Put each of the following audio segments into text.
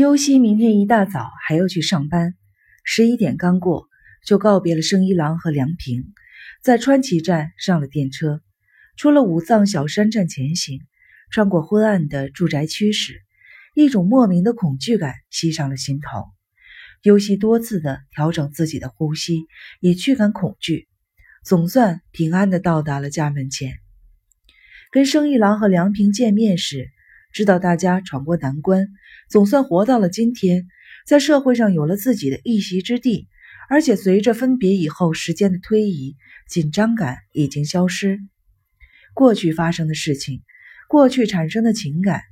优希明天一大早还要去上班，十一点刚过，就告别了生一郎和梁平，在川崎站上了电车，出了武藏小山站前行，穿过昏暗的住宅区时，一种莫名的恐惧感袭上了心头。优希多次的调整自己的呼吸，以驱赶恐惧，总算平安的到达了家门前。跟生一郎和梁平见面时。知道大家闯过难关，总算活到了今天，在社会上有了自己的一席之地。而且随着分别以后时间的推移，紧张感已经消失。过去发生的事情，过去产生的情感，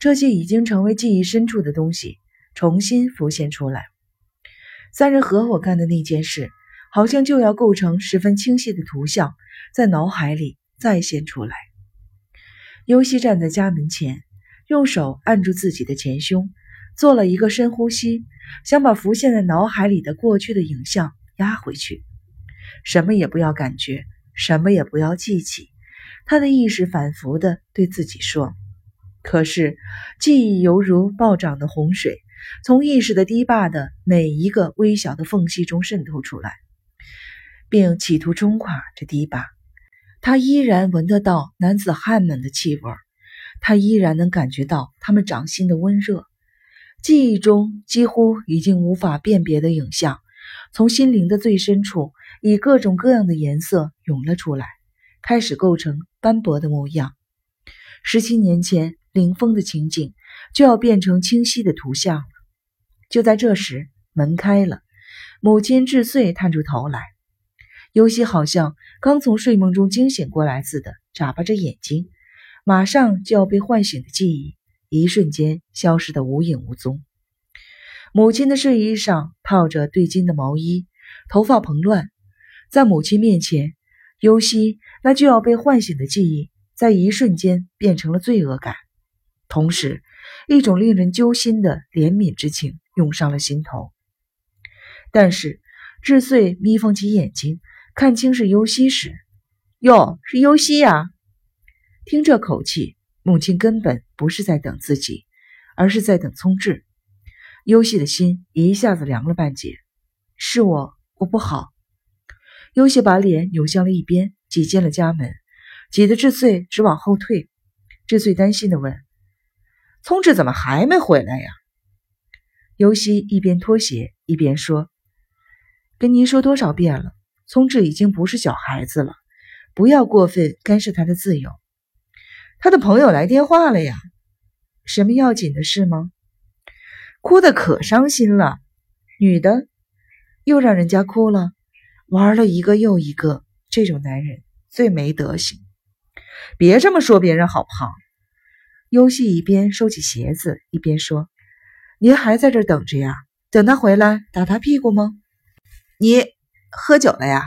这些已经成为记忆深处的东西，重新浮现出来。三人合伙干的那件事，好像就要构成十分清晰的图像，在脑海里再现出来。尤西站在家门前。用手按住自己的前胸，做了一个深呼吸，想把浮现在脑海里的过去的影像压回去。什么也不要感觉，什么也不要记起。他的意识反复的对自己说。可是记忆犹如暴涨的洪水，从意识的堤坝的每一个微小的缝隙中渗透出来，并企图冲垮这堤坝。他依然闻得到男子汉们的气味。他依然能感觉到他们掌心的温热，记忆中几乎已经无法辨别的影像，从心灵的最深处以各种各样的颜色涌了出来，开始构成斑驳的模样。十七年前林峰的情景就要变成清晰的图像了。就在这时，门开了，母亲智穗探出头来，尤西好像刚从睡梦中惊醒过来似的，眨巴着眼睛。马上就要被唤醒的记忆，一瞬间消失得无影无踪。母亲的睡衣上套着对襟的毛衣，头发蓬乱，在母亲面前，尤西那就要被唤醒的记忆，在一瞬间变成了罪恶感。同时，一种令人揪心的怜悯之情涌上了心头。但是，智穗眯缝起眼睛，看清是尤西时，哟，是尤西呀！听这口气，母亲根本不是在等自己，而是在等聪智。优希的心一下子凉了半截。是我，我不好。优希把脸扭向了一边，挤进了家门，挤得智穗直往后退。智穗担心的问：“聪智怎么还没回来呀？”尤西一边脱鞋一边说：“跟您说多少遍了，聪智已经不是小孩子了，不要过分干涉他的自由。”他的朋友来电话了呀，什么要紧的事吗？哭得可伤心了，女的又让人家哭了，玩了一个又一个，这种男人最没德行。别这么说别人好不好？优希一边收起鞋子一边说：“您还在这等着呀？等他回来打他屁股吗？”你喝酒了呀？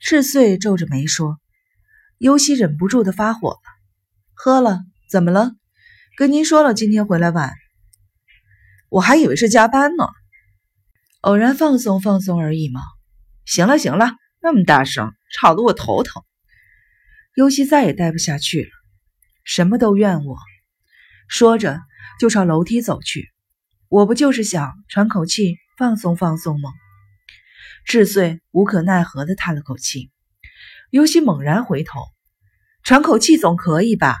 赤穗皱着眉说。优希忍不住的发火了。喝了，怎么了？跟您说了，今天回来晚，我还以为是加班呢。偶然放松放松而已嘛。行了行了，那么大声，吵得我头疼。尤西再也待不下去了，什么都怨我。说着就朝楼梯走去。我不就是想喘口气，放松放松吗？智穗无可奈何的叹了口气。尤西猛然回头，喘口气总可以吧？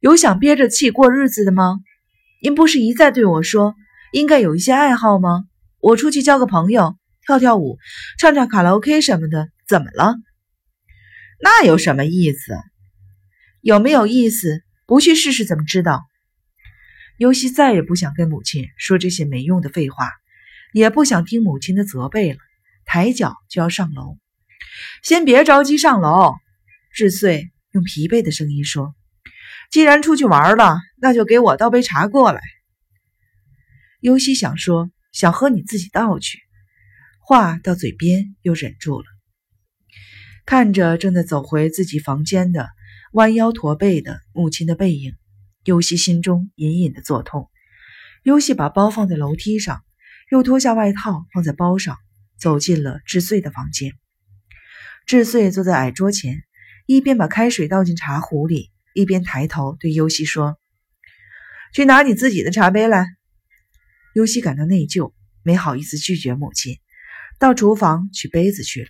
有想憋着气过日子的吗？您不是一再对我说应该有一些爱好吗？我出去交个朋友，跳跳舞，唱唱卡拉 OK 什么的，怎么了？那有什么意思？有没有意思？不去试试怎么知道？尤西再也不想跟母亲说这些没用的废话，也不想听母亲的责备了，抬脚就要上楼。先别着急上楼，智穗用疲惫的声音说。既然出去玩了，那就给我倒杯茶过来。尤西想说，想喝你自己倒去，话到嘴边又忍住了。看着正在走回自己房间的弯腰驼背的母亲的背影，尤西心中隐隐的作痛。尤西把包放在楼梯上，又脱下外套放在包上，走进了智穗的房间。智穗坐在矮桌前，一边把开水倒进茶壶里。一边抬头对尤西说：“去拿你自己的茶杯来。”尤西感到内疚，没好意思拒绝母亲，到厨房取杯子去了。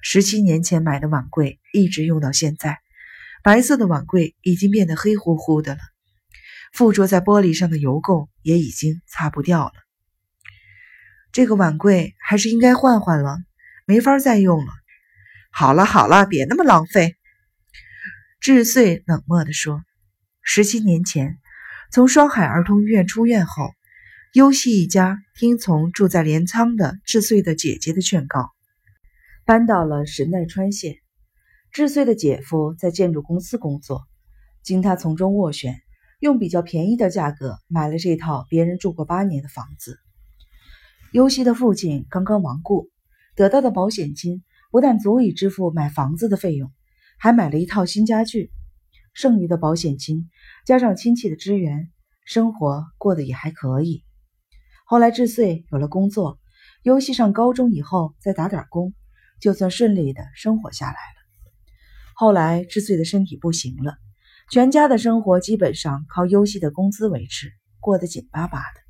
十七年前买的碗柜一直用到现在，白色的碗柜已经变得黑乎乎的了，附着在玻璃上的油垢也已经擦不掉了。这个碗柜还是应该换换了，没法再用了。好了好了，别那么浪费。”智穗冷漠地说。十七年前，从双海儿童医院出院后，优希一家听从住在镰仓的智穗的姐姐的劝告，搬到了神奈川县。智穗的姐夫在建筑公司工作，经他从中斡旋，用比较便宜的价格买了这套别人住过八年的房子。优希的父亲刚刚亡故，得到的保险金不但足以支付买房子的费用，还买了一套新家具。剩余的保险金加上亲戚的支援，生活过得也还可以。后来智穗有了工作，优西上高中以后再打点工，就算顺利的生活下来了。后来智穗的身体不行了，全家的生活基本上靠优西的工资维持，过得紧巴巴的。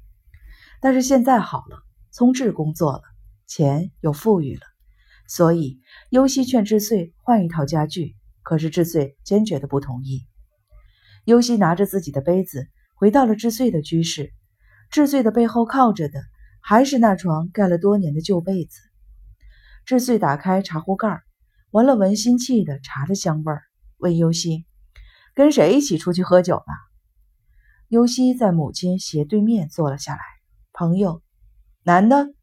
但是现在好了。聪智工作了，钱又富裕了，所以优西劝智穗换一套家具，可是智穗坚决的不同意。优西拿着自己的杯子回到了智穗的居室，智穗的背后靠着的还是那床盖了多年的旧被子。智穗打开茶壶盖，闻了闻新沏的茶的香味儿，问优西：“跟谁一起出去喝酒了？”优西在母亲斜对面坐了下来，朋友。男的，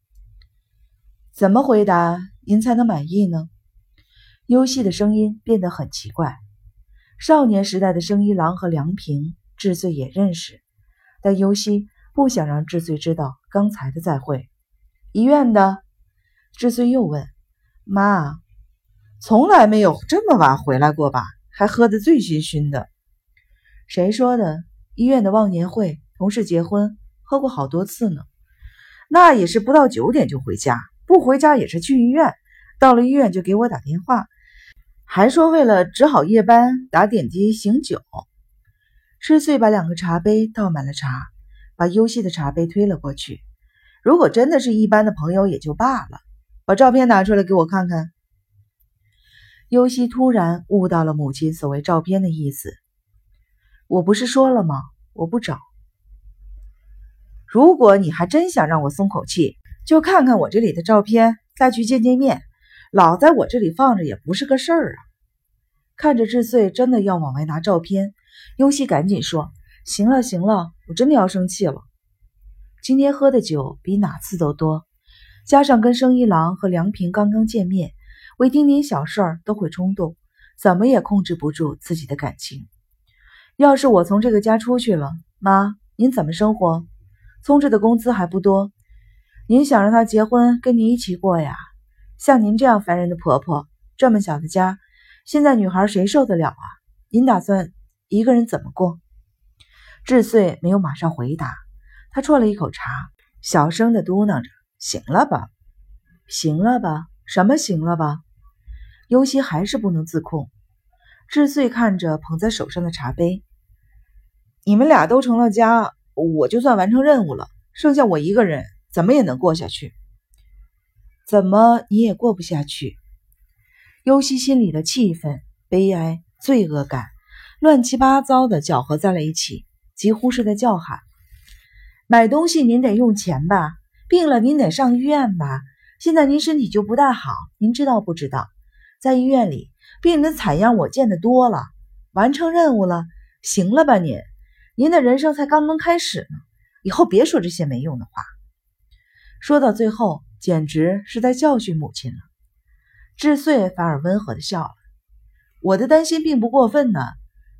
怎么回答您才能满意呢？优西的声音变得很奇怪。少年时代的生一郎和梁平，智穗也认识，但优西不想让智穗知道刚才的再会。医院的，智穗又问：“妈，从来没有这么晚回来过吧？还喝得醉醺醺的。”谁说的？医院的忘年会，同事结婚，喝过好多次呢。那也是不到九点就回家，不回家也是去医院。到了医院就给我打电话，还说为了值好夜班打点滴醒酒。吃穗把两个茶杯倒满了茶，把优希的茶杯推了过去。如果真的是一般的朋友也就罢了，把照片拿出来给我看看。优西突然悟到了母亲所谓照片的意思。我不是说了吗？我不找。如果你还真想让我松口气，就看看我这里的照片，再去见见面。老在我这里放着也不是个事儿啊！看着智穗真的要往外拿照片，优希赶紧说：“行了行了，我真的要生气了。今天喝的酒比哪次都多，加上跟生一郎和梁平刚刚见面，为丁点小事儿都会冲动，怎么也控制不住自己的感情。要是我从这个家出去了，妈，您怎么生活？”聪智的工资还不多，您想让她结婚跟您一起过呀？像您这样烦人的婆婆，这么小的家，现在女孩谁受得了啊？您打算一个人怎么过？智穗没有马上回答，他啜了一口茶，小声的嘟囔着：“行了吧，行了吧，什么行了吧？”尤西还是不能自控。智穗看着捧在手上的茶杯，你们俩都成了家。我就算完成任务了，剩下我一个人怎么也能过下去？怎么你也过不下去？尤西心里的气愤、悲哀、罪恶感乱七八糟的搅和在了一起，几乎是在叫喊：“买东西您得用钱吧？病了您得上医院吧？现在您身体就不大好，您知道不知道？在医院里，病人的惨样我见得多了。完成任务了，行了吧您？”您的人生才刚刚开始呢，以后别说这些没用的话。说到最后，简直是在教训母亲了。智穗反而温和的笑了：“我的担心并不过分呢，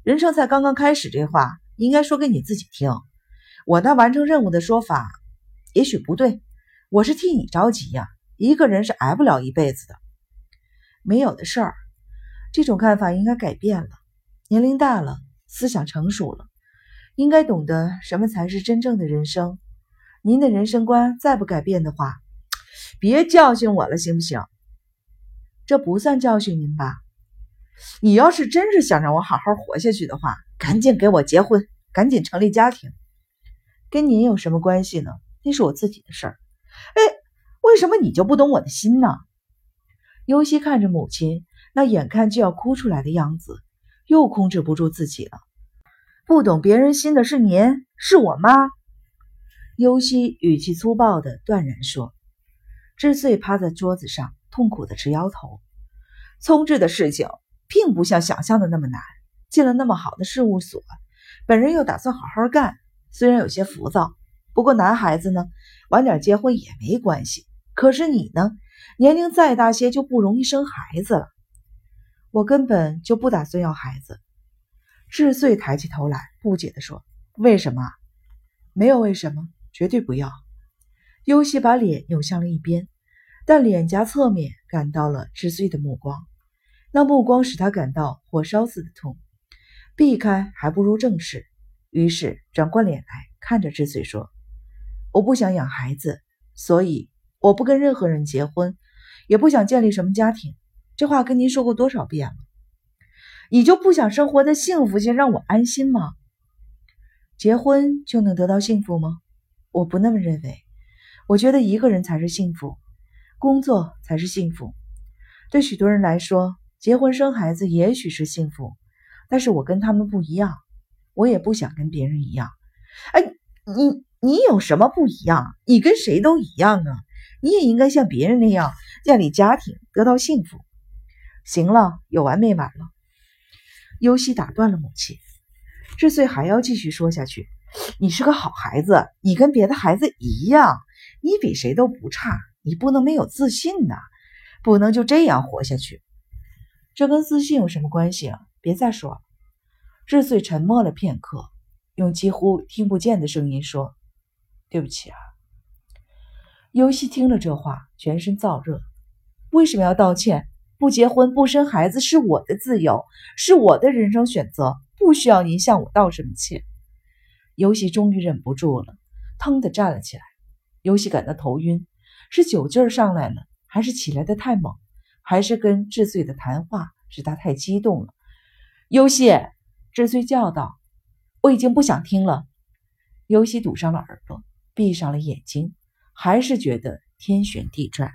人生才刚刚开始，这话应该说给你自己听。我那完成任务的说法也许不对，我是替你着急呀。一个人是挨不了一辈子的，没有的事儿。这种看法应该改变了。年龄大了，思想成熟了。”应该懂得什么才是真正的人生。您的人生观再不改变的话，别教训我了，行不行？这不算教训您吧？你要是真是想让我好好活下去的话，赶紧给我结婚，赶紧成立家庭。跟您有什么关系呢？那是我自己的事儿。哎，为什么你就不懂我的心呢？尤西看着母亲那眼看就要哭出来的样子，又控制不住自己了。不懂别人心的是您，是我妈。尤西语气粗暴的断然说。智穗趴在桌子上，痛苦的直摇头。聪智的事情并不像想象的那么难。进了那么好的事务所，本人又打算好好干，虽然有些浮躁，不过男孩子呢，晚点结婚也没关系。可是你呢，年龄再大些就不容易生孩子了。我根本就不打算要孩子。智穗抬起头来，不解地说：“为什么？没有为什么，绝对不要。”尤西把脸扭向了一边，但脸颊侧面感到了智穗的目光，那目光使他感到火烧似的痛。避开还不如正视，于是转过脸来看着智穗说：“我不想养孩子，所以我不跟任何人结婚，也不想建立什么家庭。这话跟您说过多少遍了？你就不想生活的幸福些，让我安心吗？结婚就能得到幸福吗？我不那么认为。我觉得一个人才是幸福，工作才是幸福。对许多人来说，结婚生孩子也许是幸福。”但是我跟他们不一样，我也不想跟别人一样。哎，你你有什么不一样？你跟谁都一样啊！你也应该像别人那样建立家庭，得到幸福。行了，有完没完了？尤西打断了母亲。智穗还要继续说下去。你是个好孩子，你跟别的孩子一样，你比谁都不差。你不能没有自信呐，不能就这样活下去。这跟自信有什么关系？别再说了。智穗沉默了片刻，用几乎听不见的声音说：“对不起啊。”尤西听了这话，全身燥热。为什么要道歉？不结婚、不生孩子是我的自由，是我的人生选择，不需要您向我道什么歉。尤西终于忍不住了，腾地站了起来。尤西感到头晕，是酒劲上来了，还是起来的太猛，还是跟智穗的谈话使他太激动了？尤西，智穗叫道：“我已经不想听了。”尤西堵上了耳朵，闭上了眼睛，还是觉得天旋地转。